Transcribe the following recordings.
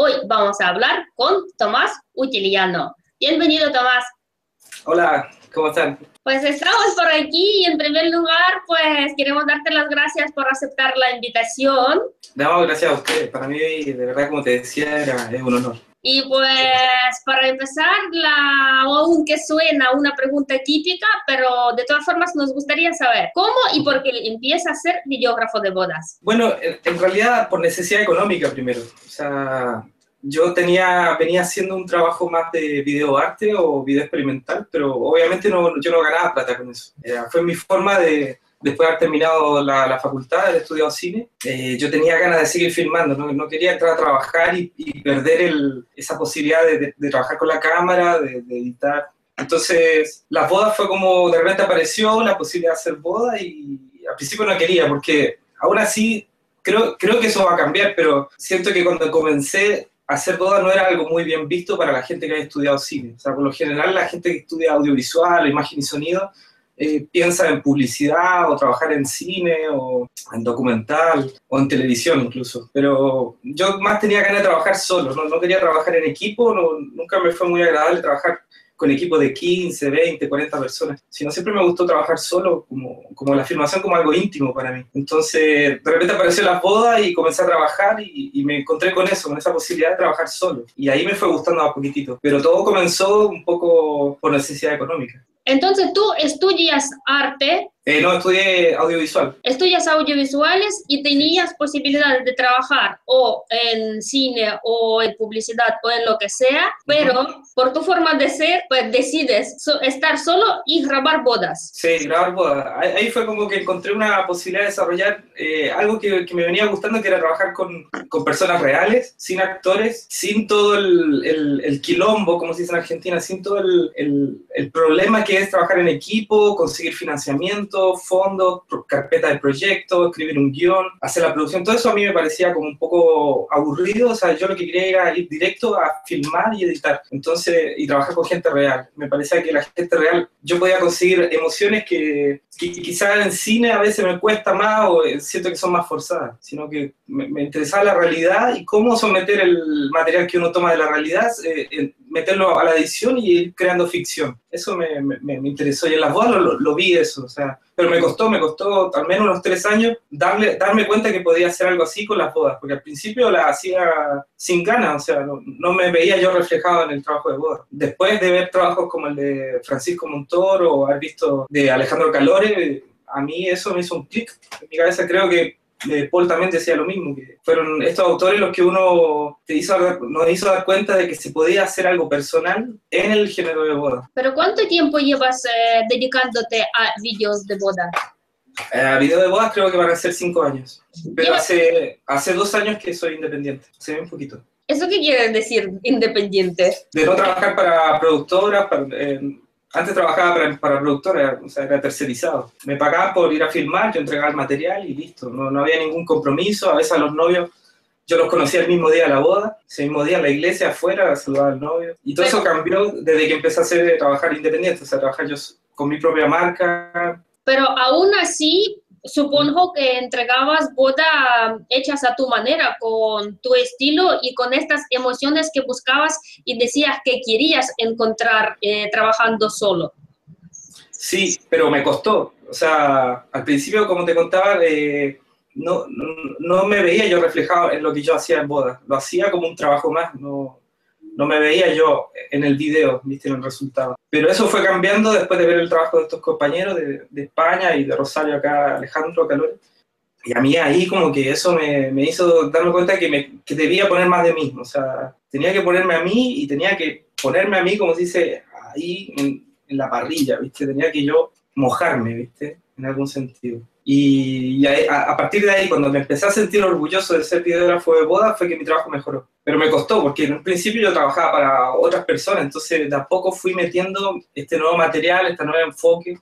Hoy vamos a hablar con Tomás Utiliano. Bienvenido, Tomás. Hola, ¿cómo están? Pues estamos por aquí y en primer lugar, pues queremos darte las gracias por aceptar la invitación. No, gracias a ustedes. Para mí, de verdad, como te decía, era, es un honor. Y pues para empezar, la, aunque suena una pregunta típica, pero de todas formas nos gustaría saber cómo y por qué empieza a ser videógrafo de bodas. Bueno, en realidad por necesidad económica primero. O sea, yo tenía, venía haciendo un trabajo más de videoarte o video experimental, pero obviamente no, yo no ganaba plata con eso. fue mi forma de, después de haber terminado la, facultad, haber estudiado cine, eh, yo tenía ganas de seguir filmando, no, no quería entrar a trabajar y, perder el, esa posibilidad de, de, trabajar con la cámara, de, editar. Entonces, las bodas fue como de repente apareció la posibilidad de hacer boda y al principio no quería porque aún así creo, creo que eso va a cambiar, pero siento que cuando comencé hacer bodas no era algo muy bien visto para la gente que haya estudiado cine. O sea, por lo general la gente que estudia audiovisual, imagen y sonido, eh, piensa en publicidad o trabajar en cine o en documental o en televisión incluso. Pero yo más tenía ganas de trabajar solo, no, no quería trabajar en equipo, no, nunca me fue muy agradable trabajar con equipo de 15, 20, 40 personas, sino siempre me gustó trabajar solo, como, como la filmación como algo íntimo para mí. Entonces, de repente apareció la boda y comencé a trabajar y, y, me encontré con eso, con esa posibilidad de trabajar solo. Y ahí me fue gustando a poquitito. Pero todo comenzó un poco por necesidad económica. Entonces tú estudias arte eh, no, estudié audiovisual. Estudias audiovisuales y tenías posibilidades de trabajar o en cine o en publicidad o en lo que sea, pero por tu forma de ser, pues decides estar solo y grabar bodas. Sí, grabar bodas. Ahí, fue como que encontré una posibilidad de desarrollar eh, algo que, que, me venía gustando, que era trabajar con, con personas reales, sin actores, sin todo el, el, el, quilombo, como se dice en Argentina, sin todo el, el problema que es trabajar en equipo, conseguir financiamiento fondos, carpeta de proyecto, escribir un guion, hacer la producción, todo eso a mí me parecía como un poco aburrido, o sea, yo lo que quería era ir directo a filmar y editar, entonces, y trabajar con gente real. Me parecía que la gente real, yo podía conseguir emociones que, quizás en cine a veces me cuesta más o siento que son más forzadas, sino que me, interesaba la realidad y cómo someter el material que uno toma de la realidad, eh, meterlo a la edición y ir creando ficción. Eso me, me, interesó y en las bodas lo, lo vi eso, o sea, pero me costó, me costó al menos unos tres años darle, darme cuenta que podía hacer algo así con las bodas, porque al principio la hacía sin ganas, o sea, no, me veía yo reflejado en el trabajo de bodas. Después de ver trabajos como el de Francisco Montoro o haber visto de Alejandro Calore, a mí eso me hizo un clic en mi cabeza, creo que Paul también decía lo mismo, que fueron estos autores los que uno te hizo, nos hizo dar cuenta de que se podía hacer algo personal en el género de boda. ¿Pero cuánto tiempo llevas eh, dedicándote a vídeos de boda? Eh, a videos de bodas creo que van a ser cinco años, pero hace, hace dos años que soy independiente, se ve un poquito. ¿Eso qué quiere decir, independiente? De no trabajar para productoras, para, antes trabajaba para, para productora, o sea, era tercerizado. Me pagaban por ir a filmar, yo entregaba el material y listo. No, no había ningún compromiso. A veces a los novios yo los conocía el mismo día de la boda, ese mismo día en la iglesia afuera, saludaba al novio. Y todo eso cambió desde que empecé a hacer, trabajar independiente, o sea, trabajar yo con mi propia marca. Pero aún así, supongo que entregabas boda hechas a tu manera, con tu estilo y con estas emociones que buscabas y decías que querías encontrar eh, trabajando solo. Sí, pero me costó. O sea, al principio, como te contaba, eh, no, no, me veía yo reflejado en lo que yo hacía en boda. Lo hacía como un trabajo más, no, no me veía yo en el video, viste, en el resultado. Pero eso fue cambiando después de ver el trabajo de estos compañeros de, España y de Rosario acá, Alejandro Calores. Y a mí ahí como que eso me, me hizo darme cuenta que, me, que debía poner más de mí. O sea, tenía que ponerme a mí y tenía que ponerme a mí, como se dice, ahí en, en la parrilla, ¿viste? Tenía que yo mojarme, ¿viste? En algún sentido. Y, a, partir de ahí, cuando me empecé a sentir orgulloso de ser videógrafo de boda, fue que mi trabajo mejoró. Pero me costó, porque en un principio yo trabajaba para otras personas, entonces de a poco fui metiendo este nuevo material, este nuevo enfoque,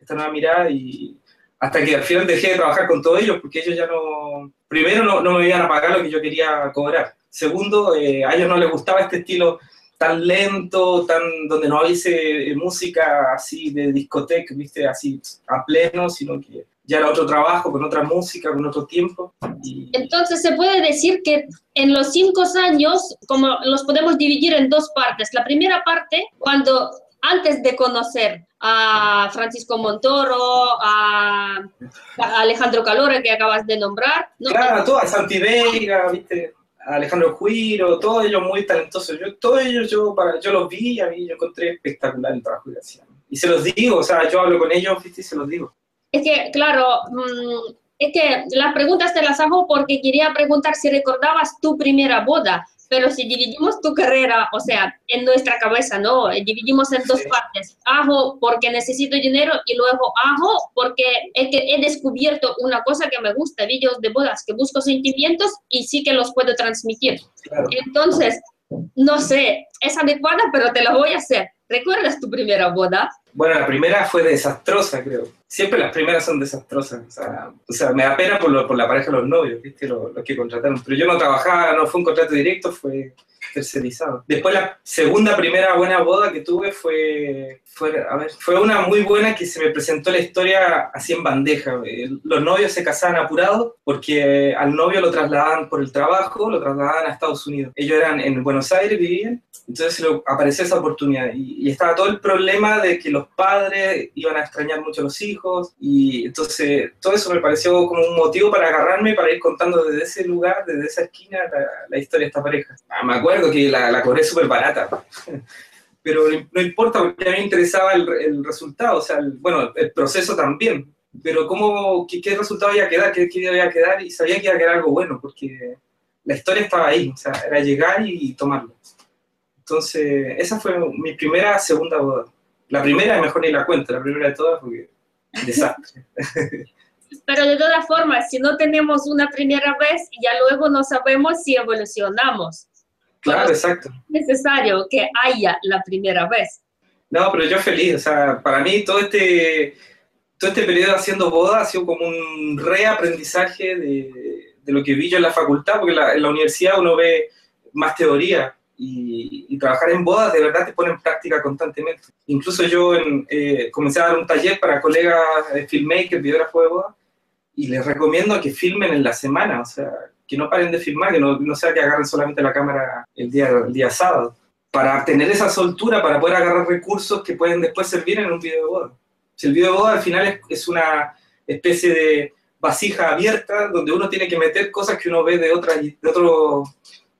esta nueva mirada, y hasta que al final dejé de trabajar con todos ellos, porque ellos ya no, primero no, no me iban a pagar lo que yo quería cobrar. Segundo, eh, a ellos no les gustaba este estilo tan lento, tan donde no hubiese música así de discoteca, viste, así a pleno, sino que ya era otro trabajo, con otra música, con otro tiempo. Entonces se puede decir que en los cinco años, como los podemos dividir en dos partes. La primera parte, cuando antes de conocer a Francisco Montoro, a, Alejandro Calora, que acabas de nombrar. Claro, todo, a Santi Vega, ¿viste? a Alejandro Juiro, todos ellos muy talentosos. Yo, todos ellos yo, para, yo los vi y a mí yo encontré espectacular el trabajo que hacían. Y se los digo, o sea, yo hablo con ellos ¿viste? y se los digo. Es que, claro, mm, es que las preguntas te las hago porque quería preguntar si recordabas tu primera boda, pero si dividimos tu carrera, o sea, en nuestra cabeza, ¿no? Dividimos en dos partes. Hago porque necesito dinero y luego hago porque he, he descubierto una cosa que me gusta, vídeos de bodas, que busco sentimientos y sí que los puedo transmitir. Entonces, no sé, es adecuada, pero te lo voy a hacer. ¿Recuerdas tu primera boda? Bueno, la primera fue desastrosa, creo. Siempre las primeras son desastrosas. O sea, me da pena por, por la pareja de los novios, ¿viste? Los, los, que contrataron. Pero yo no trabajaba, no fue un contrato directo, fue tercerizado. Después la segunda, primera buena boda que tuve fue, fue, una muy buena que se me presentó la historia así en bandeja. Los novios se casaban apurados porque al novio lo trasladaban por el trabajo, lo trasladaban a Estados Unidos. Ellos eran en Buenos Aires, vivían, entonces apareció esa oportunidad y, y estaba todo el problema de que los padres iban a extrañar mucho a los hijos y entonces todo eso me pareció como un motivo para agarrarme para ir contando desde ese lugar, desde esa esquina, la, la historia de esta pareja. Ah, me acuerdo que la, la cobré súper barata, pero no importa porque a mí me interesaba el, el resultado, o sea, el, bueno, el proceso también, pero cómo, qué, qué resultado iba a quedar, qué, qué iba a quedar, y sabía que iba a quedar algo bueno, porque la historia estaba ahí, o sea, era llegar y tomarlo. Entonces, esa fue mi primera, segunda boda. La primera, mejor ni la cuento, la primera de todas, porque desastre. Pero de todas formas, si no tenemos una primera vez, ya luego no sabemos si evolucionamos. Claro, exacto. Es necesario que haya la primera vez. No, pero yo feliz, o sea, para mí todo este, todo este periodo haciendo boda ha sido como un reaprendizaje de, de lo que vi yo en la facultad, porque en la universidad uno ve más teoría, y, trabajar en bodas de verdad te pone en práctica constantemente. Incluso yo en, eh, comencé a dar un taller para colegas eh, filmmakers, videógrafos de bodas, y les recomiendo que filmen en la semana, o sea, que no paren de filmar, que no, sea que agarren solamente la cámara el día, sábado, para tener esa soltura, para poder agarrar recursos que pueden después servir en un video de boda. Si el video de boda al final es, es una especie de vasija abierta donde uno tiene que meter cosas que uno ve de, otra, de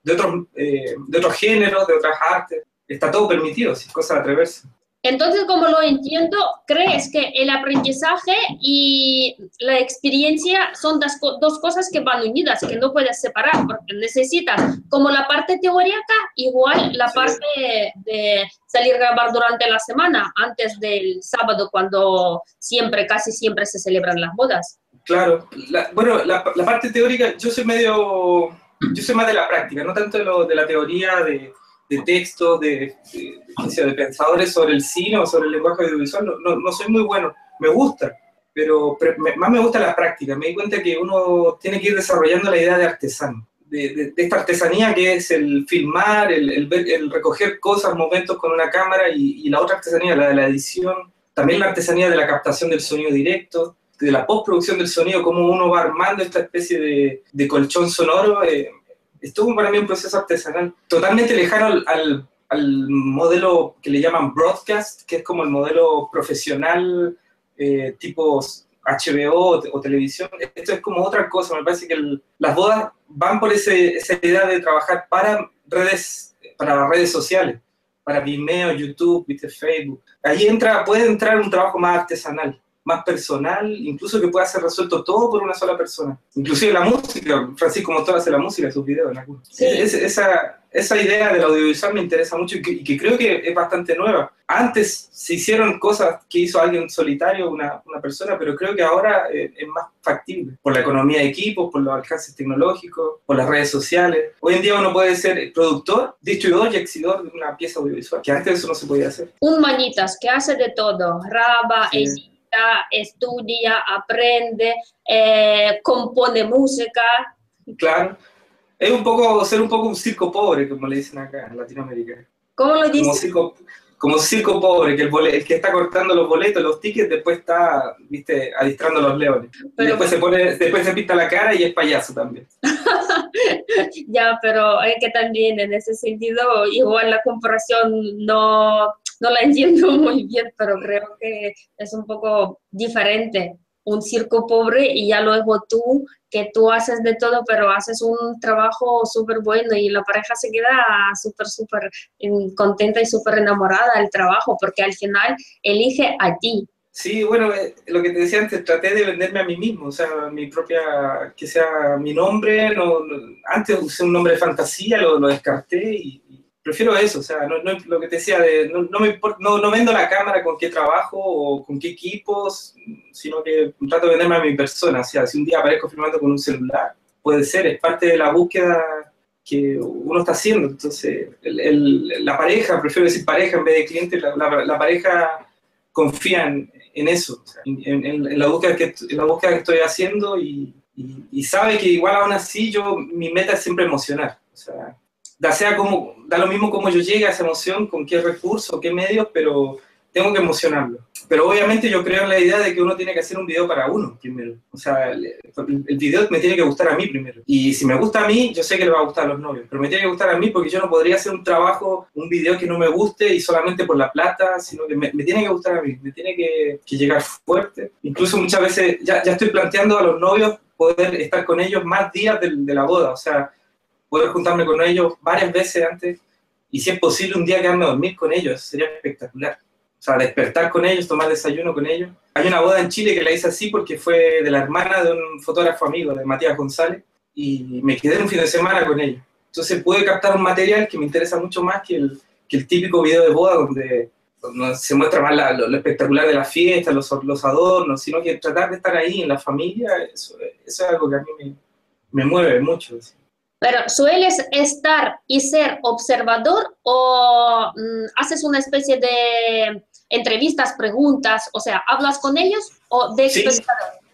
de otros, eh, de otros géneros, de otras artes. Está todo permitido, es cosa de atreverse. Entonces, como lo entiendo, ¿crees que el aprendizaje y la experiencia son das, dos cosas que van unidas, que no puedes separar, porque necesitas como la parte teórica, igual la parte de salir a grabar durante la semana, antes del sábado, cuando siempre, casi siempre se celebran las bodas. Claro, bueno, la, la parte teórica, yo soy medio yo soy más de la práctica, no tanto de, lo, de la teoría de, de textos, de, de, pensadores sobre el cine o sobre el lenguaje audiovisual, no, no, soy muy bueno, me gusta, pero, más me gusta la práctica, me di cuenta que uno tiene que ir desarrollando la idea de artesano, de, esta artesanía que es el filmar, el, el, recoger cosas, momentos con una cámara y, y, la otra artesanía, la de la edición, también la artesanía de la captación del sonido directo, de la postproducción del sonido, cómo uno va armando esta especie de, de colchón sonoro, eh, estuvo para mí un proceso artesanal totalmente lejano al, al, modelo que le llaman broadcast, que es como el modelo profesional eh, tipo HBO o, televisión. Esto es como otra cosa, me parece que las bodas van por ese, esa idea de trabajar para redes, para redes sociales, para Vimeo, YouTube, Facebook. Ahí entra, puede entrar un trabajo más artesanal más personal, incluso que pueda ser resuelto todo por una sola persona. Inclusive la música, Francisco Motor hace la música de sus videos. esa, esa idea del audiovisual me interesa mucho y que, creo que es bastante nueva. Antes se hicieron cosas que hizo alguien solitario, una, una persona, pero creo que ahora eh, es más factible por la economía de equipos, por los alcances tecnológicos, por las redes sociales. Hoy en día uno puede ser productor, distribuidor y exhibidor de una pieza audiovisual, que antes eso no se podía hacer. Un manitas que hace de todo, graba, sí estudia, aprende, eh, compone música. Claro. Es un poco, ser un poco un circo pobre, como le dicen acá en Latinoamérica. ¿Cómo lo dicen? Como, como circo pobre, que el, que está cortando los boletos, los tickets, después está, viste, adistrando los leones. después se pone, después se pinta la cara y es payaso también. ya, pero es que también en ese sentido, igual la comparación no, no la entiendo muy bien, pero creo que es un poco diferente un circo pobre y ya luego tú, que tú haces de todo, pero haces un trabajo súper bueno y la pareja se queda súper, súper contenta y súper enamorada del trabajo porque al final elige a ti. Sí, bueno, eh, lo que te decía antes, traté de venderme a mí mismo, o sea, mi propia, que sea mi nombre, no, antes usé un nombre de fantasía, lo, descarté y, prefiero eso, o sea, no, no, lo que te decía, de, no, me no, no, vendo la cámara con qué trabajo o con qué equipos, sino que trato de venderme a mi persona, o sea, si un día aparezco filmando con un celular, puede ser, es parte de la búsqueda que uno está haciendo, entonces el, la pareja, prefiero decir pareja en vez de cliente, la, la, pareja confía en, en eso, en, en, la búsqueda que, en la búsqueda que estoy haciendo y, sabe que igual aún así yo, mi meta es siempre emocionar, o sea, da, sea como, da lo mismo como yo llegue a esa emoción, con qué recursos, qué medios, pero tengo que emocionarlo. Pero obviamente yo creo en la idea de que uno tiene que hacer un video para uno primero. O sea, el, el, video me tiene que gustar a mí primero. Y si me gusta a mí, yo sé que le va a gustar a los novios. Pero me tiene que gustar a mí porque yo no podría hacer un trabajo, un video que no me guste y solamente por la plata, sino que me, me tiene que gustar a mí. Me tiene que, que llegar fuerte. Incluso muchas veces ya, ya, estoy planteando a los novios poder estar con ellos más días de, de la boda. O sea, poder juntarme con ellos varias veces antes y si es posible un día quedarme a dormir con ellos, sería espectacular. O sea, despertar con ellos, tomar desayuno con ellos. Hay una boda en Chile que la hice así porque fue de la hermana de un fotógrafo amigo, de Matías González, y me quedé un fin de semana con ellos. Entonces pude captar un material que me interesa mucho más que el, que el típico video de boda donde, se muestra más la, lo, espectacular de la fiesta, los, los, adornos, sino que tratar de estar ahí en la familia, eso, eso es algo que a mí me, me mueve mucho. Así. Pero ¿sueles estar y ser observador o mm, haces una especie de entrevistas, preguntas, o sea, hablas con ellos o de sí,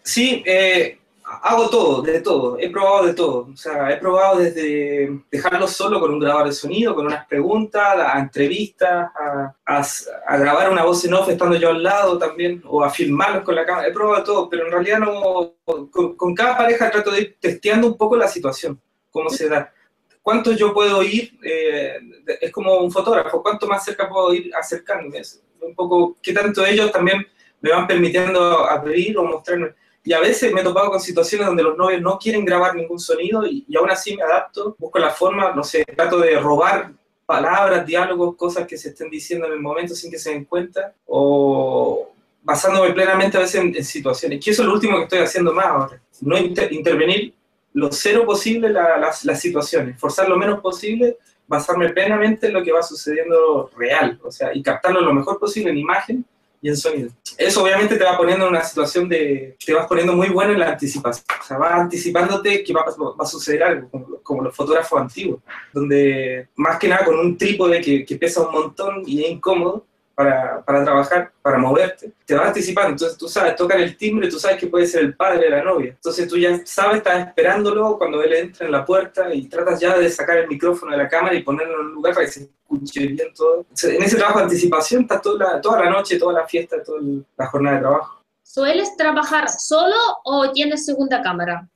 Sí, eh, hago todo, de todo, he probado de todo. O sea, he probado desde dejarlo solo con un grabador de sonido, con unas preguntas, a entrevistas, a, a, a, grabar una voz en off estando yo al lado también, o a filmarlos con la cámara. He probado de todo, pero en realidad no. Con, con cada pareja trato de ir testeando un poco la situación cómo se da. ¿Cuánto yo puedo ir? Eh, es como un fotógrafo, ¿cuánto más cerca puedo ir acercándome? Un poco, ¿qué tanto ellos también me van permitiendo abrir o mostrarme? Y a veces me he topado con situaciones donde los novios no quieren grabar ningún sonido y, y aún así me adapto, busco la forma, no sé, trato de robar palabras, diálogos, cosas que se estén diciendo en el momento sin que se den cuenta, o basándome plenamente a veces en, en situaciones. Que eso es lo último que estoy haciendo más ahora. No inter intervenir lo cero posible la, las, las situaciones, forzar lo menos posible, basarme plenamente en lo que va sucediendo real, o sea, y captarlo lo mejor posible en imagen y en sonido. Eso obviamente te va poniendo en una situación de, te vas poniendo muy bueno en la anticipación, o sea, vas anticipándote que va, a suceder algo, como, como, los fotógrafos antiguos, donde más que nada con un trípode que, que pesa un montón y es incómodo, para, para, trabajar, para moverte, te vas anticipando. Entonces tú sabes, tocan el timbre, tú sabes que puede ser el padre de la novia. Entonces tú ya sabes, estás esperándolo cuando él entra en la puerta y tratas ya de sacar el micrófono de la cámara y ponerlo en un lugar para que se escuche bien todo. En ese trabajo de anticipación estás toda la, toda la noche, toda la fiesta, toda la jornada de trabajo. ¿Sueles trabajar solo o tienes segunda cámara?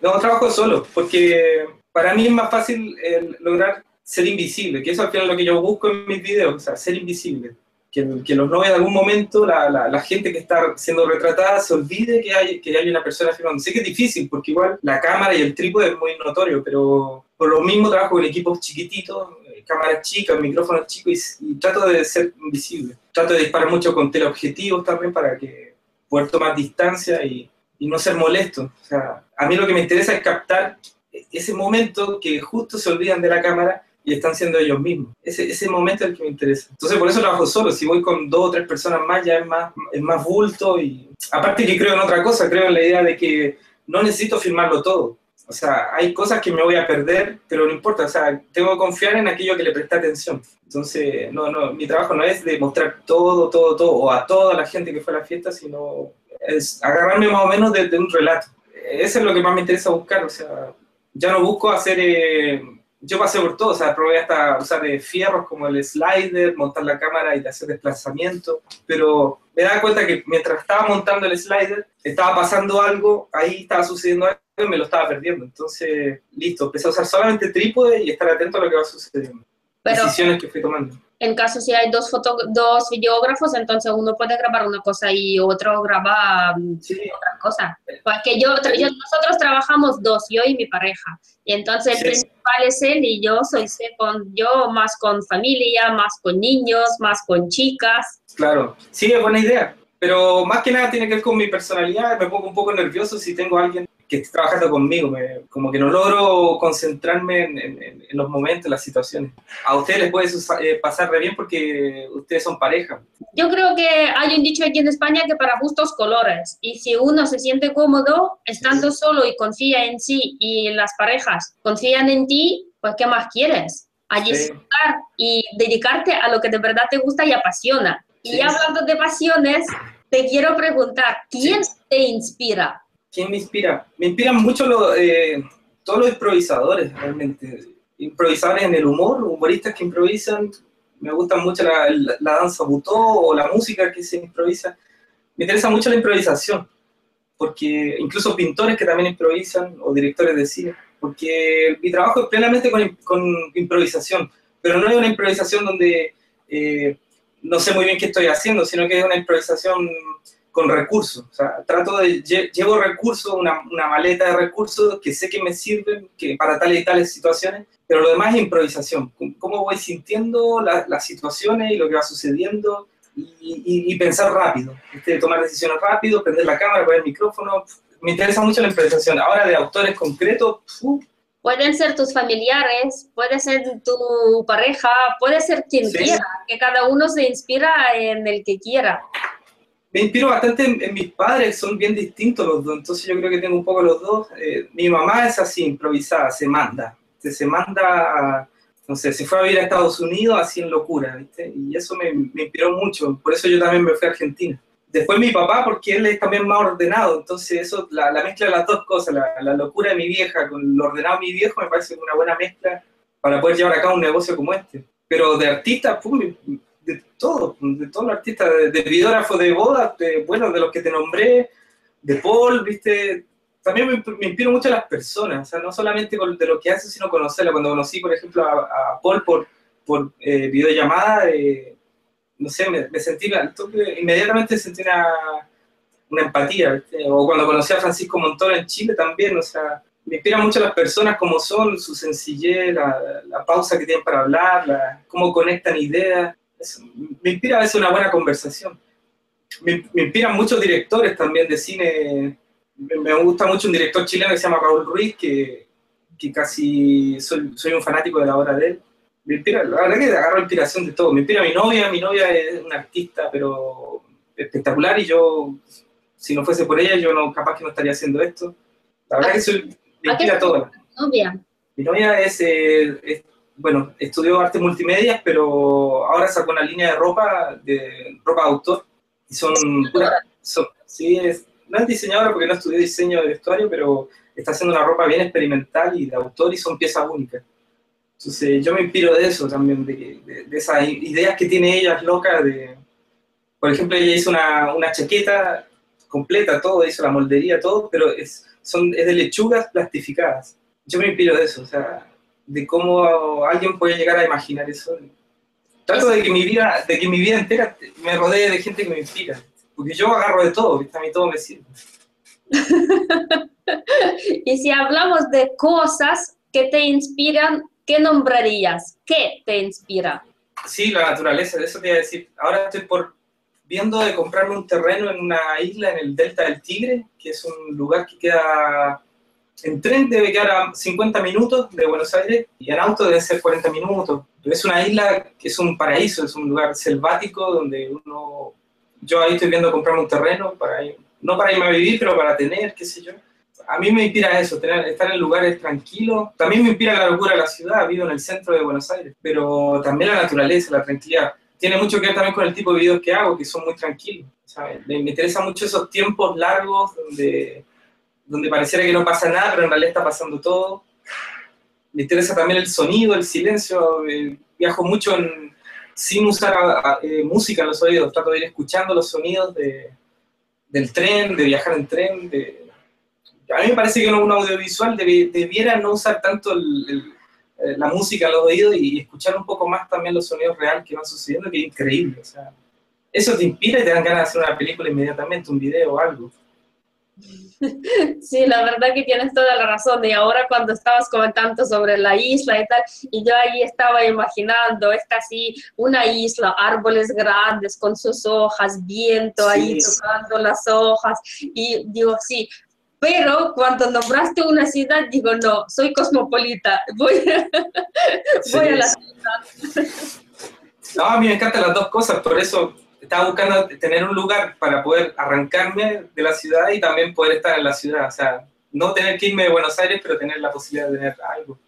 No, trabajo solo, porque para mí es más fácil eh, lograr ser invisible, que eso al final es lo que yo busco en mis videos, o sea, ser invisible que, que, los novios en algún momento, la, la, la, gente que está siendo retratada se olvide que hay, que hay una persona filmando. Sé que es difícil, porque igual la cámara y el trípode es muy notorio, pero por lo mismo trabajo con equipos chiquititos, eh, cámaras chicas, micrófonos chicos, y, y, trato de ser invisible. Trato de disparar mucho con teleobjetivos también para que poder tomar distancia y, y no ser molesto. O sea, a mí lo que me interesa es captar ese momento que justo se olvidan de la cámara y están siendo ellos mismos. Ese, ese momento es el que me interesa. Entonces por eso trabajo solo. Si voy con dos o tres personas más ya es más, es más bulto y aparte que creo en otra cosa, creo en la idea de que no necesito filmarlo todo. O sea, hay cosas que me voy a perder, pero no importa. O sea, tengo que confiar en aquello que le presta atención. Entonces, no, no, mi trabajo no es de mostrar todo, todo, todo, o a toda la gente que fue a la fiesta, sino es agarrarme más o menos de, de un relato. Eso es lo que más me interesa buscar. O sea, ya no busco hacer... Eh, yo pasé por todo, o sea, probé hasta usar eh, fierros como el slider, montar la cámara y hacer desplazamiento, pero me daba cuenta que mientras estaba montando el slider, estaba pasando algo, ahí estaba sucediendo algo y me lo estaba perdiendo. Entonces, listo, empecé a usar solamente trípode y estar atento a lo que va sucediendo. Decisiones que fui tomando en caso si hay dos, foto, dos videógrafos, entonces uno puede grabar una cosa y otro graba mm, otra cosa. Porque yo, nosotros trabajamos dos, yo y mi pareja. Y entonces el principal es él y yo soy con, yo más con familia, más con niños, más con chicas. Claro, sí, es buena idea. Pero más que nada tiene que ver con mi personalidad. Me pongo un poco nervioso si tengo a alguien que esté trabajando conmigo. como que no logro concentrarme en, los momentos, en las situaciones. A ustedes les puede eh, pasar re bien porque ustedes son pareja. Yo creo que hay un dicho aquí en España que para gustos colores. Y si uno se siente cómodo estando solo y confía en sí y las parejas confían en ti, pues ¿qué más quieres? Allí estar y dedicarte a lo que de verdad te gusta y apasiona. Y hablando de pasiones, te quiero preguntar, ¿quién te inspira? ¿Quién me inspira? Me inspiran mucho eh, todos los improvisadores, realmente. Improvisadores en el humor, humoristas que improvisan. Me gusta mucho la, danza butó o la música que se improvisa. Me interesa mucho la improvisación, porque incluso pintores que también improvisan o directores de cine, porque mi trabajo es plenamente con, improvisación, pero no es una improvisación donde eh, no sé muy bien qué estoy haciendo, sino que es una improvisación con recursos. O sea, trato de, llevo recursos, una, una, maleta de recursos que sé que me sirven que para tales y tales situaciones, pero lo demás es improvisación. Cómo voy sintiendo las situaciones y lo que va sucediendo y, y, pensar rápido. Tomar decisiones rápido, prender la cámara, poner el micrófono. Me interesa mucho la improvisación. Ahora de autores concretos, Pueden ser tus familiares, puede ser tu pareja, puede ser quien quiera, que cada uno se inspira en el que quiera. Me inspiro bastante en, mis padres, son bien distintos los dos, entonces yo creo que tengo un poco los dos. Eh, mi mamá es así, improvisada, se manda, se, se manda, no sé, se fue a vivir a Estados Unidos así en locura, ¿viste? Y eso me, me inspiró mucho, por eso yo también me fui a Argentina. Después mi papá, porque él es también más ordenado, entonces eso, la, la mezcla de las dos cosas, la, locura de mi vieja con lo ordenado de mi viejo, me parece una buena mezcla para poder llevar a cabo un negocio como este. Pero de artista, pum, de todo, de todos los artistas, de, de videógrafos de bodas, de, bueno, de los que te nombré, de Paul, viste, también me, inspiro mucho a las personas, o sea, no solamente de lo que hace, sino conocerla. Cuando conocí, por ejemplo, a, Paul por, por eh, videollamada, eh, no sé, me, sentí, inmediatamente sentí una, una empatía, o cuando conocí a Francisco Montoro en Chile también, o sea, me inspira mucho las personas como son, su sencillez, la, pausa que tienen para hablar, cómo conectan ideas, me inspira a veces una buena conversación. Me, me inspiran muchos directores también de cine, me, gusta mucho un director chileno que se llama Raúl Ruiz, que, que casi soy, soy un fanático de la obra de él me inspira, la verdad que agarro inspiración de todo. Me inspira mi novia, mi novia es una artista, pero espectacular, y yo, si no fuese por ella, yo no, capaz que no estaría haciendo esto. La verdad que soy, me inspira todo. Novia. Mi novia es, eh, bueno, estudió arte multimedia, pero ahora sacó una línea de ropa, de ropa de autor, y son, son sí, es, no es diseñadora porque no estudió diseño de vestuario, pero está haciendo una ropa bien experimental y de autor y son piezas únicas. Entonces yo me inspiro de eso también, de, esas ideas que tiene ella locas. De, por ejemplo, ella hizo una, una, chaqueta completa, todo, hizo la moldería, todo, pero es, son, es de lechugas plastificadas. Yo me inspiro de eso, o sea, de cómo alguien puede llegar a imaginar eso. Trato de que mi vida, de que mi vida entera me rodee de gente que me inspira, porque yo agarro de todo, a mí todo me sirve. y si hablamos de cosas que te inspiran ¿qué nombrarías? ¿Qué te inspira? Sí, la naturaleza, de eso te iba a decir. Ahora estoy por viendo de comprarme un terreno en una isla en el Delta del Tigre, que es un lugar que queda en tren debe quedar a 50 minutos de Buenos Aires y en auto debe ser 40 minutos. es una isla que es un paraíso, es un lugar selvático donde uno... Yo ahí estoy viendo comprarme un terreno, para no para irme a vivir, pero para tener, qué sé yo a mí me inspira eso, tener, estar en lugares tranquilos. También me inspira la locura de la ciudad, vivo en el centro de Buenos Aires, pero también la naturaleza, la tranquilidad. Tiene mucho que ver también con el tipo de videos que hago, que son muy tranquilos. Me, me interesa mucho esos tiempos largos donde, donde pareciera que no pasa nada, pero en realidad está pasando todo. me interesa también el sonido, el silencio. eh, viajo mucho sin usar a- a- eh, música los oídos, trato de ir escuchando los sonidos de, del tren, de viajar en tren. de- a mí me parece que un, audiovisual debiera no usar tanto eh, la música en los oídos y escuchar un poco más también los sonidos reales que van sucediendo, que es increíble. O sea, eso te inspira y te dan ganas de hacer una película inmediatamente, un video o algo. Sí, la verdad que tienes toda la razón. Y ahora cuando estabas comentando sobre la isla y tal, y yo ahí estaba imaginando, esta así, una isla, árboles grandes con sus hojas, viento ahí Sí. tocando las hojas, y digo, sí. Pero cuando nombraste una ciudad, digo, no, soy cosmopolita, voy, voy a la ciudad. No, a mí me encantan las dos cosas, por eso estaba buscando tener un lugar para poder arrancarme de la ciudad y también poder estar en la ciudad. O sea, no tener que irme de Buenos Aires, pero tener la posibilidad de tener algo.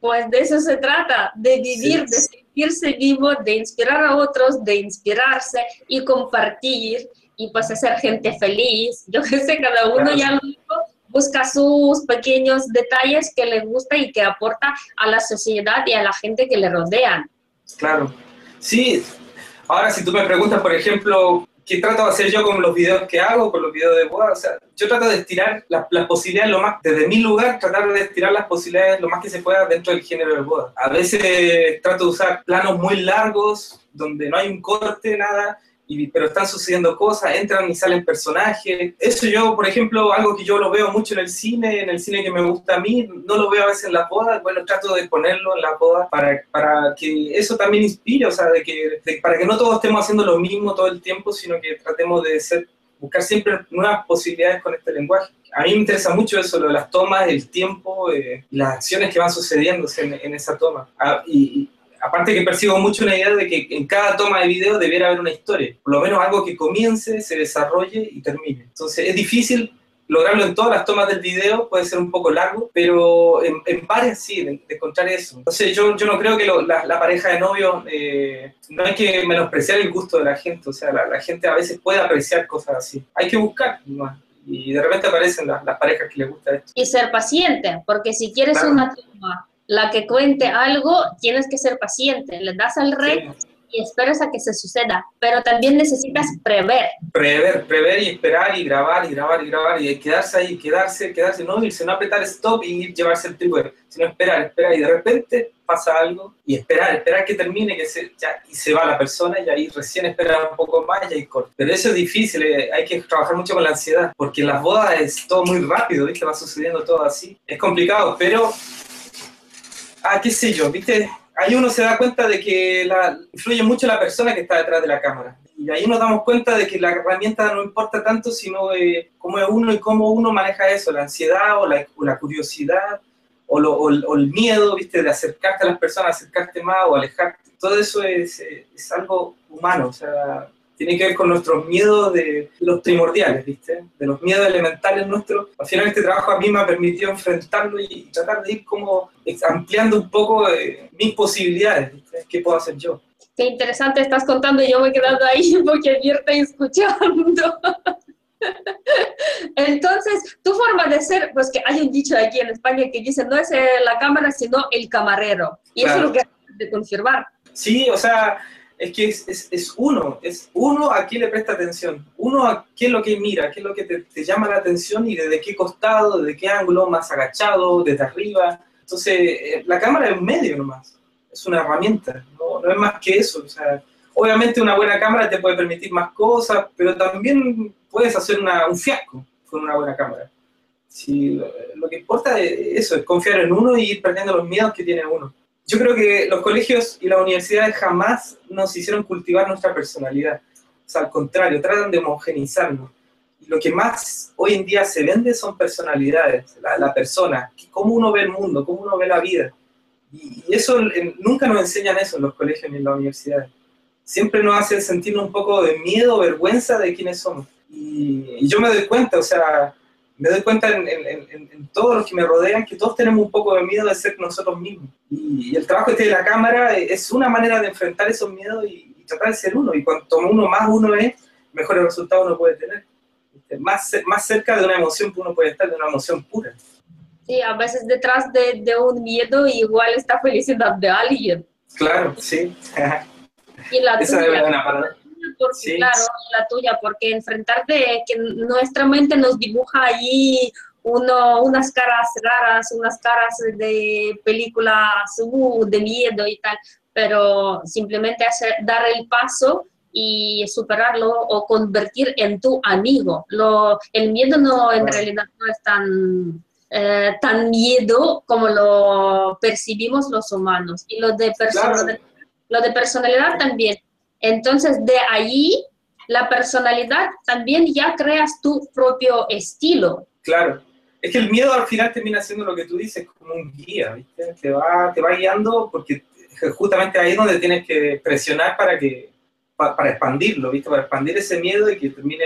Pues de eso se trata, de vivir, Sí. de sentirse vivo, de inspirar a otros, de inspirarse y compartir y pues hacer gente feliz. Yo que sé, cada uno Claro. ya lo dijo, busca sus pequeños detalles que le gusta y que aporta a la sociedad y a la gente que le rodean. Claro. Sí, ahora si tú me preguntas, por ejemplo, ¿qué trato de hacer yo con los videos que hago, con los videos de boda? O sea, yo trato de estirar las, las posibilidades lo más, desde mi lugar, tratar de estirar las posibilidades lo más que se pueda dentro del género de boda. A veces trato de usar planos muy largos, donde no hay un corte, nada, y, pero están sucediendo cosas, entran y salen personajes. Eso yo, por ejemplo, algo que yo lo veo mucho en el cine, en el cine que me gusta a mí, no lo veo a veces en las bodas, bueno, trato de ponerlo en las bodas para, para que eso también inspire, o sea, de que, de- para que no todos estemos haciendo lo mismo todo el tiempo, sino que tratemos de ser, buscar siempre nuevas posibilidades con este lenguaje. A mí me interesa mucho eso, lo de las tomas, el tiempo, eh, las acciones que van sucediendo en, en esa toma. Ah, y aparte que percibo mucho una idea de que en cada toma de video debiera haber una historia, por lo menos algo que comience, se desarrolle y termine. Entonces es difícil lograrlo en todas las tomas del video, puede ser un poco largo, pero en, en varias sí, de, de encontrar eso. Entonces yo, yo no creo que lo- la, la pareja de novios, eh, no hay que menospreciar el gusto de la gente, o sea, la, la gente a veces puede apreciar cosas así. Hay que buscar, nomás. y de repente aparecen las, las parejas que les gusta esto. Y ser paciente, porque si quieres Claro. una toma, la que cuente algo, tienes que ser paciente. Le das al rey Sí. y esperas a que se suceda, pero también necesitas prever. prever, prever y esperar y grabar y grabar y grabar y quedarse ahí, quedarse, quedarse, no irse, no apretar stop y llevarse el trípode, sino esperar, esperar y de repente pasa algo y esperar, esperar que termine que se, ya, y se va la persona y ahí recién esperar un poco más y ahí corta. Pero eso es difícil, eh, hay que trabajar mucho con la ansiedad porque en las bodas es todo muy rápido, ¿viste? Va sucediendo todo así. Es complicado, pero, ah, qué sé yo, ¿viste? Ahí uno se da cuenta de que la, influye mucho la persona que está detrás de la cámara. Y ahí nos damos cuenta de que la herramienta no importa tanto, sino eh, cómo es uno y cómo uno maneja eso, la ansiedad o la, o la curiosidad o, lo- o o el miedo, ¿viste? De acercarte a las personas, acercarte más o alejarte. Todo eso es, eh, es algo humano, o sea, tiene que ver con nuestros miedos de los primordiales, ¿viste? De los miedos elementales nuestros. Al final este trabajo a mí me ha permitido enfrentarlo y tratar de ir como ampliando un poco eh, mis posibilidades, ¿viste? ¿Qué puedo hacer yo? Qué interesante estás contando y yo me he quedado ahí porque abierta escuchando. Entonces, tu forma de ser, pues que hay un dicho aquí en España que dice, no es eh, la cámara, sino el camarero. Y eso es Claro. lo que acabas de confirmar. Sí, o sea, es que es, uno, es uno a quién le presta atención, uno a qué es lo que mira, qué es lo que te, llama la atención y desde qué costado, desde qué ángulo, más agachado, desde arriba. Entonces, eh, la cámara es un medio nomás, es una herramienta, no, es más que eso. O sea, obviamente una buena cámara te puede permitir más cosas, pero también puedes hacer una- un fiasco con una buena cámara. Si, lo, lo que importa es eso, es confiar en uno y ir perdiendo los miedos que tiene uno. Yo creo que los colegios y las universidades jamás nos hicieron cultivar nuestra personalidad. O sea, al contrario, tratan de homogenizarnos. Y lo que más hoy en día se vende son personalidades, la, la persona, cómo uno ve el mundo, cómo uno ve la vida. Y, y eso eh, nunca nos enseñan eso en los colegios ni en las universidades. Siempre nos hacen sentirnos un poco de miedo, vergüenza de quiénes somos. Y, y yo me doy cuenta, o sea, me doy cuenta en, en- en- en todos los que me rodean que todos tenemos un poco de miedo de ser nosotros mismos. Y, y el trabajo este de la cámara es una manera de enfrentar esos miedos y, y tratar de ser uno. Y cuanto uno más uno es, mejores resultados uno puede tener. ¿Viste? Más, más cerca de una emoción que uno puede estar, de una emoción pura. Sí, a veces detrás de, de un miedo igual está felicidad de alguien. Claro, sí. Y la Esa tuya, es una palabra. Porque, Sí. claro, la tuya, porque enfrentarte, que nuestra mente nos dibuja ahí uno, unas caras raras, unas caras de películas uh, de miedo y tal, pero simplemente hacer, dar el paso y superarlo o convertir en tu amigo. Lo, el miedo no, en Claro. realidad no es tan, eh, tan miedo como lo percibimos los humanos. Y lo de, personalidad, lo de personalidad también. Entonces, de allí, la personalidad también ya creas tu propio estilo. Claro. Es que el miedo al final termina siendo lo que tú dices, como un guía, ¿viste? Te va, te va guiando porque justamente ahí es donde tienes que presionar para que pa- para expandirlo, ¿viste? Para expandir ese miedo y que termine,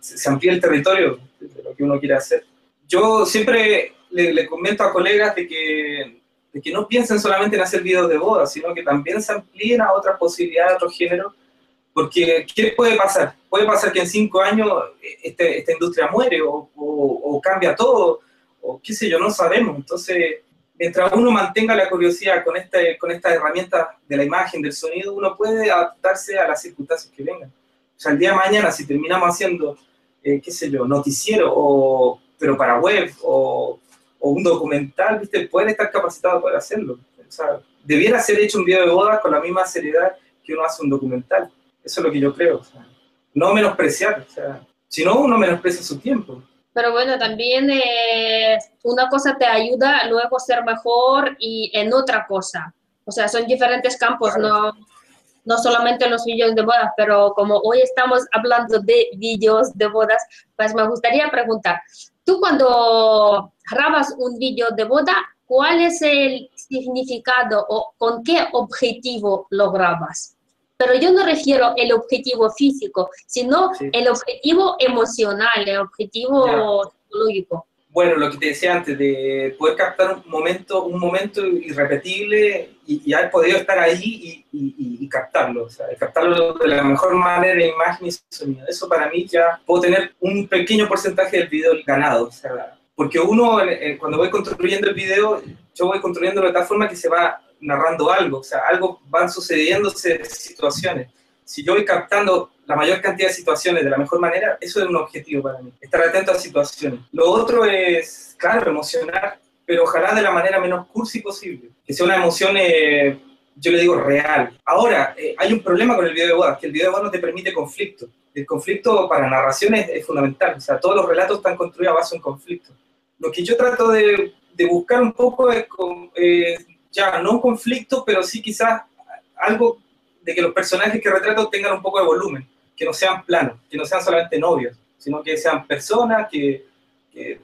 se, se amplíe el territorio de lo que uno quiere hacer. Yo siempre le, le comento a colegas de que, de que no piensen solamente en hacer videos de boda, sino que también se amplíen a otras posibilidades, a otros géneros, porque ¿qué puede pasar? Puede pasar que en cinco años este, esta industria muere o, cambia todo, o qué sé yo, no sabemos. Entonces, mientras uno mantenga la curiosidad con, este, con estas herramientas de la imagen, del sonido, uno puede adaptarse a las circunstancias que vengan. O sea, el día de mañana, si terminamos haciendo, eh, qué sé yo, noticiero, o, pero para web, o, o un documental, ¿viste? Pueden estar capacitados para hacerlo. O sea, debiera ser hecho un video de boda con la misma seriedad que uno hace un documental. Eso es lo que yo creo. o sea, no menospreciar. O sea, si no, uno menosprecia su tiempo. Pero bueno, también eh, una cosa te ayuda luego a ser mejor y en otra cosa. O sea, son diferentes campos, no, no solamente los vídeos de bodas, pero como hoy estamos hablando de vídeos de bodas, pues me gustaría preguntar, tú cuando grabas un vídeo de boda, ¿cuál es el significado o con qué objetivo lo grabas? Pero yo no refiero el objetivo físico, sino Sí. el objetivo emocional, el objetivo psicológico. Bueno, lo que te decía antes, de poder captar un momento, un momento irrepetible y, y haber podido estar ahí y, y- y- captarlo, o sea, captarlo de la mejor manera, imagen y sonido. Eso para mí ya puedo tener un pequeño porcentaje del video ganado, o sea, porque uno eh, eh, cuando voy construyendo el video, yo voy construyendo de tal forma que se va narrando algo, o sea, algo van sucediéndose situaciones. Si yo voy captando la mayor cantidad de situaciones de la mejor manera, eso es un objetivo para mí, estar atento a situaciones. Lo otro es, claro, emocionar, pero ojalá de la manera menos cursi posible, que sea una emoción, eh, yo le digo, real. Ahora, eh, hay un problema con el video de bodas, que el video de bodas no te permite conflicto. El conflicto para narraciones es fundamental, o sea, todos los relatos están construidos a base de un conflicto. Lo que yo trato de, de buscar un poco es, eh, ya, no un conflicto, pero sí quizás algo de que los personajes que retrato tengan un poco de volumen, que no sean planos, que no sean solamente novios, sino que sean personas que, que,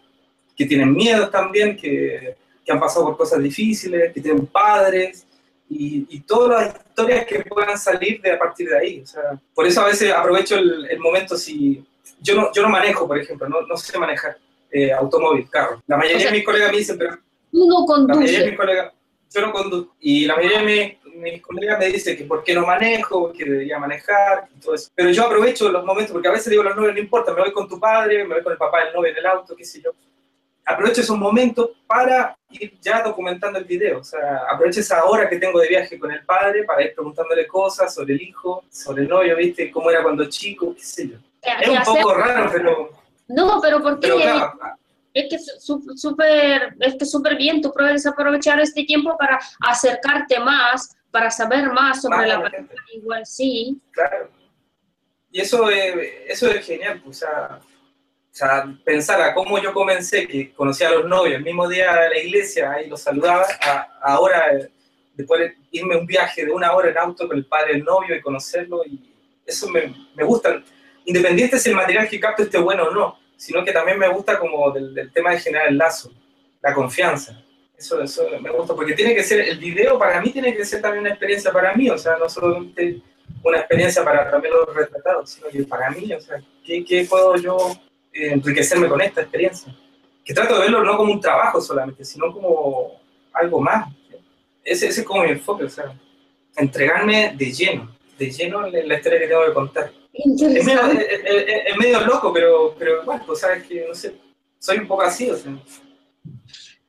que tienen miedos también, que, que, han pasado por cosas difíciles, que tienen padres, y, y, todas las historias que puedan salir de a partir de ahí. O sea, por eso a veces aprovecho el, el momento si... Yo no, yo no manejo, por ejemplo, no, no sé manejar eh, automóvil, carro. La mayoría o sea, de mis colegas me dicen, pero... Tú no conduces. La mayoría de mis colegas, yo no conduzco. Y la mayoría de mis, mis colegas me dicen que por qué no manejo, que debería manejar, y todo eso. Pero yo aprovecho los momentos, porque a veces digo a los novios, no importa, me voy con tu padre, me voy con el papá del novio en el auto, qué sé yo. Aprovecho esos momentos para ir ya documentando el video. O sea, aprovecho esa hora que tengo de viaje con el padre para ir preguntándole cosas sobre el hijo, sobre el novio, ¿viste? Cómo era cuando chico, qué sé yo. Es un poco raro, pero... No, pero ¿por qué? Pero, claro, es que súper es que súper bien, tú puedes aprovechar este tiempo para acercarte más, para saber más sobre más la persona, igual sí. Claro. Y eso es, eso es genial, pues, o, sea, o sea, pensar a cómo yo comencé, que conocía a los novios el mismo día de la iglesia, ahí los saludaba, a, ahora después de irme un viaje de una hora en auto con el padre del novio y conocerlo, y eso me, me gusta, independiente si el material que capto esté bueno o no, sino que también me gusta como del, del, tema de generar el lazo, la confianza. Eso, eso me gusta, porque tiene que ser, el video para mí tiene que ser también una experiencia para mí, o sea, no solamente una experiencia para también los retratados, sino que para mí, o sea, ¿qué, qué puedo yo eh, enriquecerme con esta experiencia? Que trato de verlo no como un trabajo solamente, sino como algo más. Ese, ese es como mi enfoque, o sea, entregarme de lleno, de lleno en la historia que tengo que contar. Es medio, es, es, es medio, loco, pero, pero bueno, pues sabes que, no sé, soy un poco así, o sea.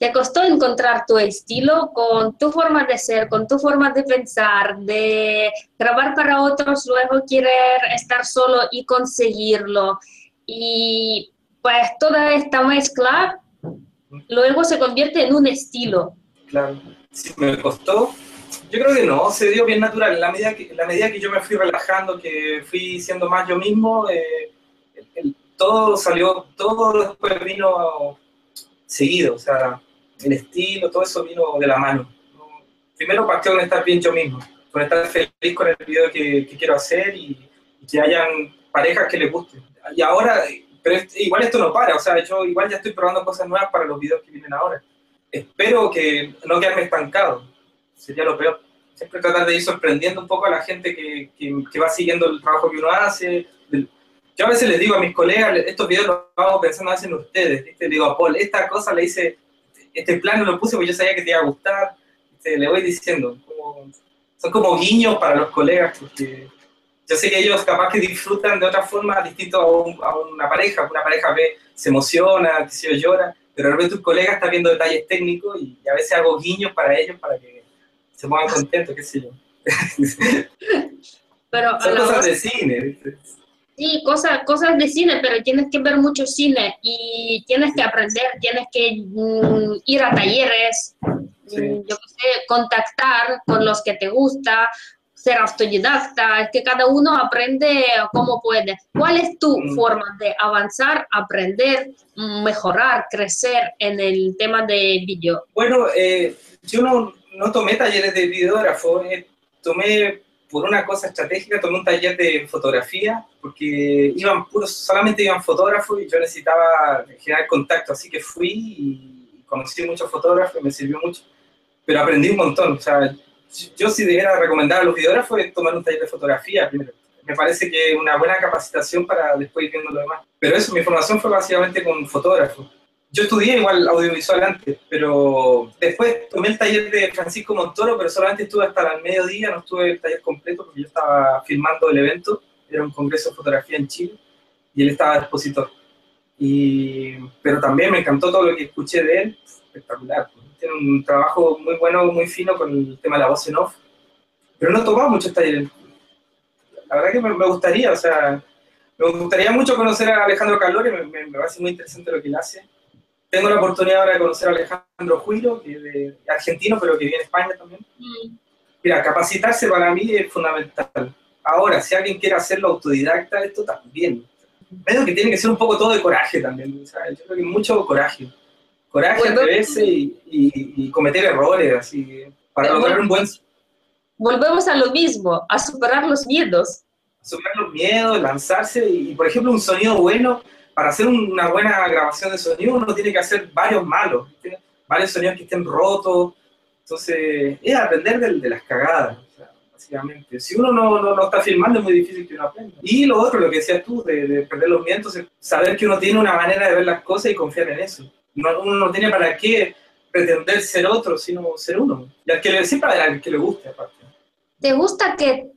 ¿Te costó encontrar tu estilo con tu forma de ser, con tu forma de pensar, de grabar para otros, luego querer estar solo y conseguirlo? Y pues toda esta mezcla luego se convierte en un estilo. Claro, sí, me costó. Yo creo que no, se dio bien natural. La medida que, la medida que yo me fui relajando, que fui siendo más yo mismo, eh, todo salió, todo después vino seguido. O sea, el estilo, todo eso vino de la mano. Primero partió con estar bien yo mismo, con estar feliz con el video que, quiero hacer y, que hayan parejas que les guste. Y ahora, pero igual esto no para, o sea, yo igual ya estoy probando cosas nuevas para los videos que vienen ahora. Espero que no quedarme estancado, sería lo peor. Siempre tratar de ir sorprendiendo un poco a la gente que, que, va siguiendo el trabajo que uno hace. Yo a veces les digo a mis colegas, estos videos los hago pensando en ustedes. ¿viste? Le digo a Paul, esta cosa le hice este plano lo puse porque yo sabía que te iba a gustar, le voy diciendo, son como guiños para los colegas, porque yo sé que ellos capaz que disfrutan de otra forma distinto a, una pareja, una pareja ve, se emociona, que se llora, pero de repente tu colega está viendo detalles técnicos y, a veces hago guiños para ellos para que se pongan contentos, qué sé yo. Pero son cosas de cine, ¿viste? Sí, cosas, cosas de cine, pero tienes que ver mucho cine y tienes que aprender, tienes que mm, ir a talleres, mm, yo sé, contactar con los que te gusta, ser autodidacta, es que cada uno aprende como puede. ¿Cuál es tu mm. forma de avanzar, aprender, mejorar, crecer en el tema de video? Bueno, eh, yo no, no, tomé talleres de videógrafo, eh, tomé por una cosa estratégica, tomé un taller de fotografía, porque iban puros, solamente iban fotógrafos y yo necesitaba generar contacto, así que fui y conocí muchos fotógrafos y me sirvió mucho, pero aprendí un montón, o sea, yo si debiera recomendar a los videógrafos es tomar un taller de fotografía primero. Me parece que es una buena capacitación para después ir viendo lo demás. Pero eso, mi formación fue básicamente con fotógrafos yo estudié igual audiovisual antes, pero después tomé el taller de Francisco Montoro, pero solamente estuve hasta el mediodía, no estuve el taller completo porque yo estaba filmando el evento, era un congreso de fotografía en Chile, y él estaba expositor. Y, pero también me encantó todo lo que escuché de él, espectacular. Tiene un trabajo muy bueno, muy fino con el tema de la voz en off, pero no he tomado muchos talleres. La verdad que me, gustaría, o sea, me gustaría mucho conocer a Alejandro Calori, me, me, me parece muy interesante lo que él hace tengo la oportunidad ahora de conocer a Alejandro Juiro, que es argentino, pero que vive en España también. Mm. Mira, capacitarse para mí es fundamental. Ahora, si alguien quiere hacerlo autodidacta, esto también. Veo que tiene que ser un poco todo de coraje también. Yo creo que mucho coraje. Coraje, atreverse y, y, cometer errores, así, para lograr un buen... Volvemos a lo mismo, a superar los miedos. Superar los miedos, lanzarse y, por ejemplo, un sonido bueno para hacer una buena grabación de sonido uno tiene que hacer varios malos, varios sonidos que estén rotos. Entonces, es aprender de, las cagadas, básicamente. Si uno no, no, está filmando es muy difícil que uno aprenda. Y lo otro, lo que decías tú, de, perder los es saber que uno tiene una manera de ver las cosas y confiar en eso. uno no tiene para qué pretender ser otro, sino ser uno. Y al que le, siempre al que le guste, aparte. ¿Te gusta que,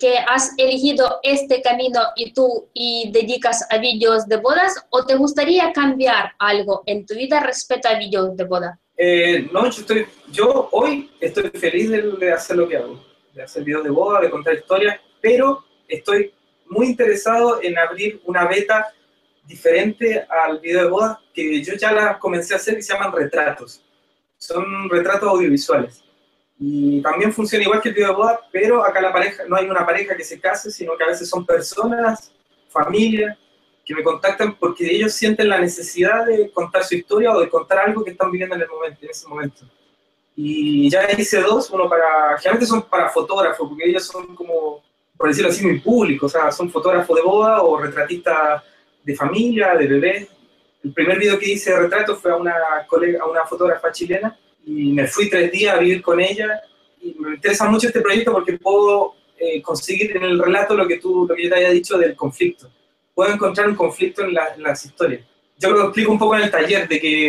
que has elegido este camino y tú y dedicas a vídeos de bodas o te gustaría cambiar algo en tu vida respecto a vídeos de boda? Eh, no, yo, estoy, yo hoy estoy feliz de, hacer lo que hago, de hacer videos de boda, de contar historias, pero estoy muy interesado en abrir una beta diferente al video de boda que yo ya la comencé a hacer y se llaman retratos. Son retratos audiovisuales y también funciona igual que el video de boda, pero acá la pareja, no hay una pareja que se case, sino que a veces son personas, familias, que me contactan porque ellos sienten la necesidad de contar su historia o de contar algo que están viviendo en, el momento, en ese momento. Y ya hice dos, uno para, generalmente son para fotógrafos, porque ellos son como, por decirlo así, mi público, o sea, son fotógrafos de boda o retratistas de familia, de bebés. El primer video que hice de retrato fue a una, colega, a una fotógrafa chilena, y me fui tres días a vivir con ella y me interesa mucho este proyecto porque puedo eh, conseguir en el relato lo que, tú, lo que yo te había dicho del conflicto. Puedo encontrar un conflicto en, las historias. Yo lo explico un poco en el taller de que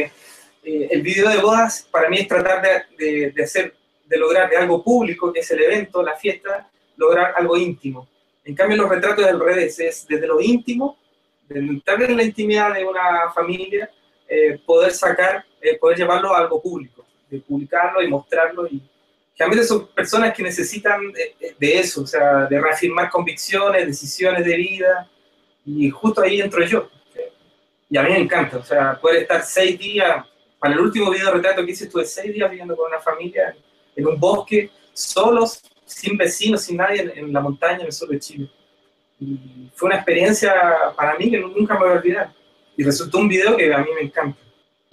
eh, el video de bodas para mí es tratar de, de, hacer, de lograr de algo público, que es el evento, la fiesta, lograr algo íntimo. En cambio, los retratos del revés es desde lo íntimo, de entrar en la intimidad de una familia, eh, poder sacar eh, poder llevarlo a algo público, publicarlo y mostrarlo. Y realmente son personas que necesitan de, eso, o sea, de reafirmar convicciones, decisiones de vida, y justo ahí entro yo. Y a mí me encanta, o sea, poder estar seis días, para el último video retrato que hice estuve seis días viviendo con una familia en un bosque, solos, sin vecinos, sin nadie, en, la montaña, en el sur de Chile. Y fue una experiencia para mí que nunca me voy a olvidar. Y resultó un video que a mí me encanta.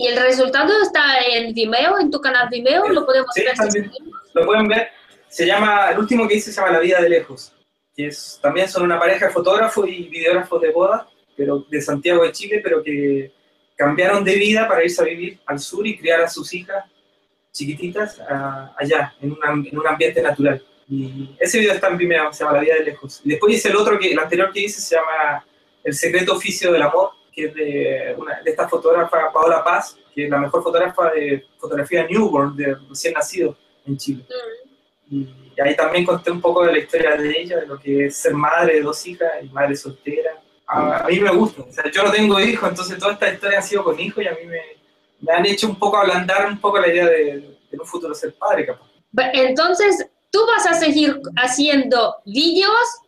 ¿Y el resultado está en Vimeo, en tu canal Vimeo? ¿Lo podemos sí, ver? También, lo pueden ver. Se llama, el último que hice se llama La vida de lejos. Que es, también son una pareja de fotógrafos y videógrafos de boda, pero de Santiago de Chile, pero que cambiaron de vida para irse a vivir al sur y criar a sus hijas chiquititas allá, en, en un ambiente natural. Y ese video está en Vimeo, se llama La vida de lejos. Y después hice el otro, que el anterior que hice se llama El secreto oficio del amor, que es de, una, de esta fotógrafa Paola Paz, que es la mejor fotógrafa de fotografía newborn, de recién nacido en Chile. Mm. Y ahí también conté un poco de la historia de ella, de lo que es ser madre de dos hijas y madre soltera. A, mí me gusta, o sea, yo no tengo hijos, entonces toda esta historia ha sido con hijos y a mí me, me han hecho un poco ablandar un poco la idea de, de en un futuro ser padre, capaz. Entonces, tú vas a seguir haciendo vídeos,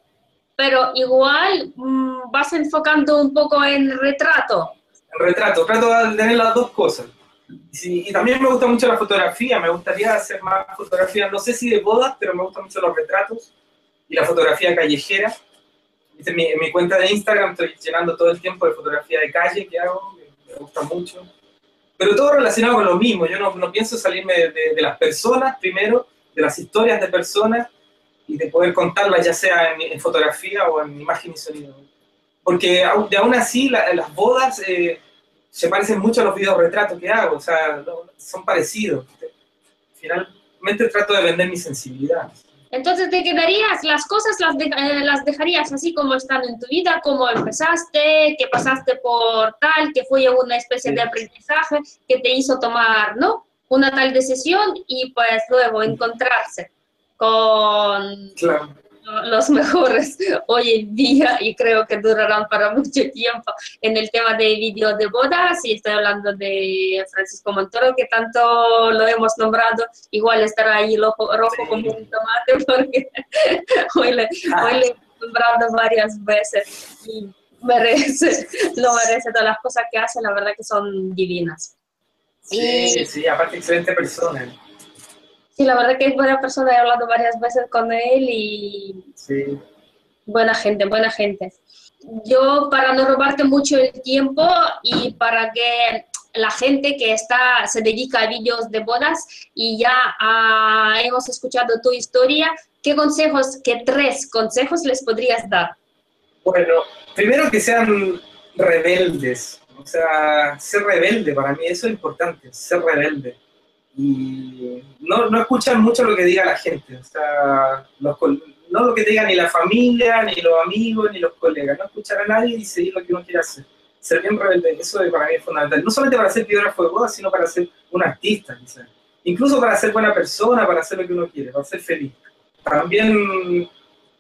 pero igual mmm, vas enfocando un poco en retrato. En retrato, trato de tener las dos cosas. Sí, y también me gusta mucho la fotografía, me gustaría hacer más fotografía, no sé si de bodas, pero me gustan mucho los retratos y la fotografía callejera. En mi, en mi cuenta de Instagram estoy llenando todo el tiempo de fotografía de calle que hago, me gusta mucho. Pero todo relacionado con lo mismo, yo no, no pienso salirme de, de, las personas primero, de las historias de personas y de poder contarlas ya sea en, en fotografía o en imagen y sonido. Porque de aún así la, las bodas... Eh, se parecen mucho a los videos retratos que hago, o sea, son parecidos. Finalmente trato de vender mi sensibilidad. Entonces te quedarías, las cosas las, de, eh, las dejarías así como están en tu vida, como empezaste, que pasaste por tal, que fue una especie sí. de aprendizaje que te hizo tomar, ¿no? Una tal decisión y pues luego encontrarse con... Claro los mejores hoy en día y creo que durarán para mucho tiempo en el tema de vídeos de bodas y estoy hablando de Francisco Montoro que tanto lo hemos nombrado igual estará ahí el ojo rojo sí. como un tomate porque hoy le, hoy le he nombrado varias veces y merece, lo merece todas las cosas que hace, la verdad que son divinas. Sí, y, sí, aparte excelente persona. Sí, la verdad que es buena persona, he hablado varias veces con él y sí. buena gente, buena gente. Yo, para no robarte mucho el tiempo y para que la gente que está, se dedica a vídeos de bodas y ya ah, hemos escuchado tu historia, ¿qué consejos, qué tres consejos les podrías dar? Bueno, primero que sean rebeldes, o sea, ser rebelde para mí, eso es importante, ser rebelde y no, no, escuchan mucho lo que diga la gente, o sea, los, no lo que diga ni la familia, ni los amigos, ni los colegas, no escuchar a nadie y seguir lo que uno quiere hacer. Ser bien rebelde, eso para mí es fundamental, no solamente para ser biógrafo de boda, sino para ser un artista, quizás. incluso para ser buena persona, para hacer lo que uno quiere, para ser feliz. También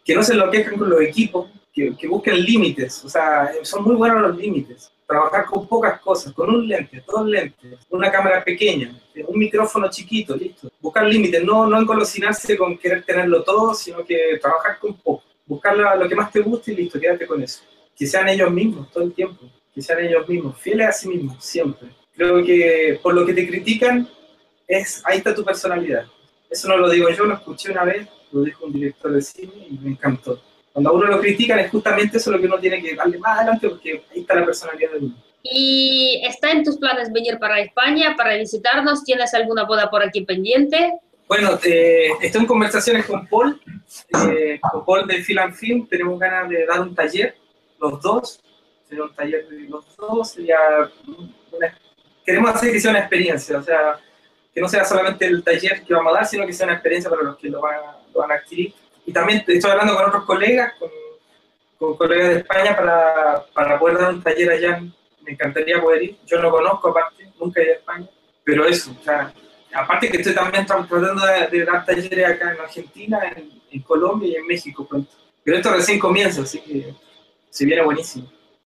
que no se enloquezcan con los equipos, que, que busquen límites, o sea, son muy buenos los límites trabajar con pocas cosas, con un lente, dos lentes, una cámara pequeña, un micrófono chiquito, listo. Buscar límites, no, no encolocinarse con querer tenerlo todo, sino que trabajar con poco. Buscar lo que más te guste y listo, quédate con eso. Que sean ellos mismos todo el tiempo, que sean ellos mismos, fieles a sí mismos, siempre. Creo que por lo que te critican, es ahí está tu personalidad. Eso no lo digo yo, lo escuché una vez, lo dijo un director de cine y me encantó cuando a uno lo critican es justamente eso lo que uno tiene que darle más adelante porque ahí está la personalidad de uno. ¿Y está en tus planes venir para España para visitarnos? ¿Tienes alguna boda por aquí pendiente? Bueno, eh, estoy en conversaciones con Paul, eh, con Paul de Film Film. Tenemos ganas de dar un taller, los dos. Sería un taller de los dos. Sería una, queremos hacer que sea una experiencia, o sea, que no sea solamente el taller que vamos a dar, sino que sea una experiencia para los que lo van, lo van a adquirir y también estoy hablando con otros colegas, con, colegas de España para, para, poder dar un taller allá. Me encantaría poder ir. Yo no conozco, aparte, nunca he ido a España, pero eso, o sea, aparte que estoy también tratando de, de dar talleres acá en Argentina, en, en, Colombia y en México pronto. Pero esto recién comienza, así que se viene buenísimo.